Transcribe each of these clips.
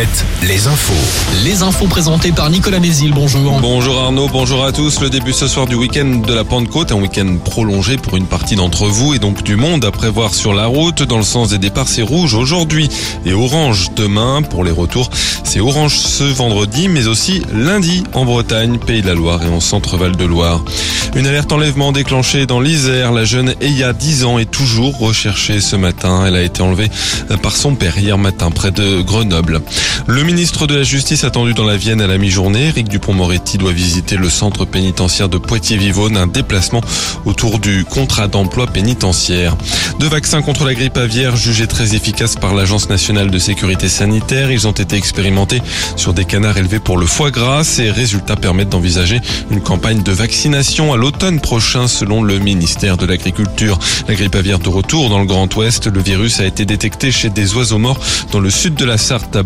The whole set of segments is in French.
7, les infos. Les infos présentées par Nicolas Mézil, bonjour. Bonjour Arnaud, bonjour à tous. Le début ce soir du week-end de la Pentecôte, un week-end prolongé pour une partie d'entre vous et donc du monde à prévoir sur la route. Dans le sens des départs, c'est rouge aujourd'hui et orange demain. Pour les retours, c'est orange ce vendredi, mais aussi lundi en Bretagne, Pays de la Loire et en Centre-Val de Loire. Une alerte enlèvement déclenchée dans l'Isère. La jeune Eya, 10 ans, est toujours recherchée ce matin. Elle a été enlevée par son père hier matin près de Grenoble. Le ministre de la Justice attendu dans la Vienne à la mi-journée, Eric Dupont-Moretti doit visiter le centre pénitentiaire de Poitiers-Vivonne, un déplacement autour du contrat d'emploi pénitentiaire. Deux vaccins contre la grippe aviaire jugés très efficaces par l'Agence nationale de sécurité sanitaire. Ils ont été expérimentés sur des canards élevés pour le foie gras. Ces résultats permettent d'envisager une campagne de vaccination à l'automne prochain selon le ministère de l'Agriculture. La grippe aviaire de retour dans le Grand Ouest. Le virus a été détecté chez des oiseaux morts dans le sud de la Sarthe à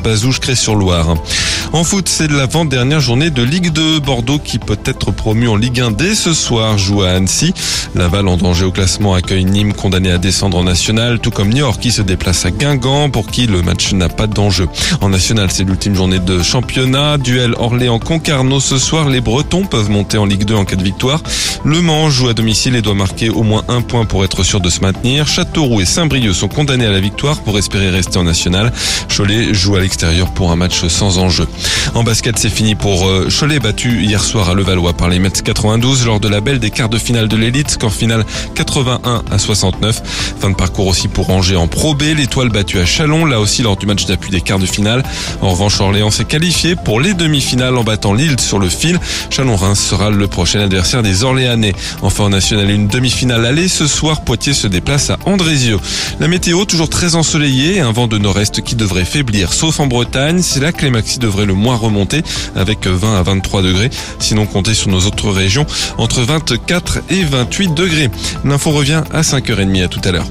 En foot, c'est l'avant-dernière journée de Ligue 2. Bordeaux qui peut être promu en Ligue 1 dès ce soir joue à Annecy. Laval en danger au classement accueille Nîmes condamné à descendre en national, tout comme Niort qui se déplace à Guingamp pour qui le match n'a pas d'enjeu. En national, c'est l'ultime journée de championnat. Duel Orléans-Concarneau ce soir. Les Bretons peuvent monter en Ligue 2 en cas de victoire. Le Mans joue à domicile et doit marquer au moins un point pour être sûr de se maintenir. Châteauroux et Saint-Brieuc sont condamnés à la victoire pour espérer rester en national. Cholet joue à l'extérieur pour un match sans enjeu. En basket, c'est fini pour euh, Cholet battu hier soir à Levallois par les Mets 92 lors de la belle des quarts de finale de l'élite. Score final 81 à 69. Fin de parcours aussi pour Angers en Pro B. L'étoile battue à Chalon, là aussi lors du match d'appui des quarts de finale. En revanche, Orléans s'est qualifié pour les demi-finales en battant Lille sur le fil. Chalon-Reims sera le prochain adversaire des Orléanais. Enfin en national, une demi-finale allée. Ce soir, Poitiers se déplace à Andrézieux. La météo toujours très ensoleillée, un vent de nord-est qui devrait faiblir, sauf en Bretagne. C'est là que les maxi devraient le moins remonter avec 20 à 23 degrés. Sinon, comptez sur nos autres régions entre 24 et 28 degrés. L'info revient à 5h30 à tout à l'heure.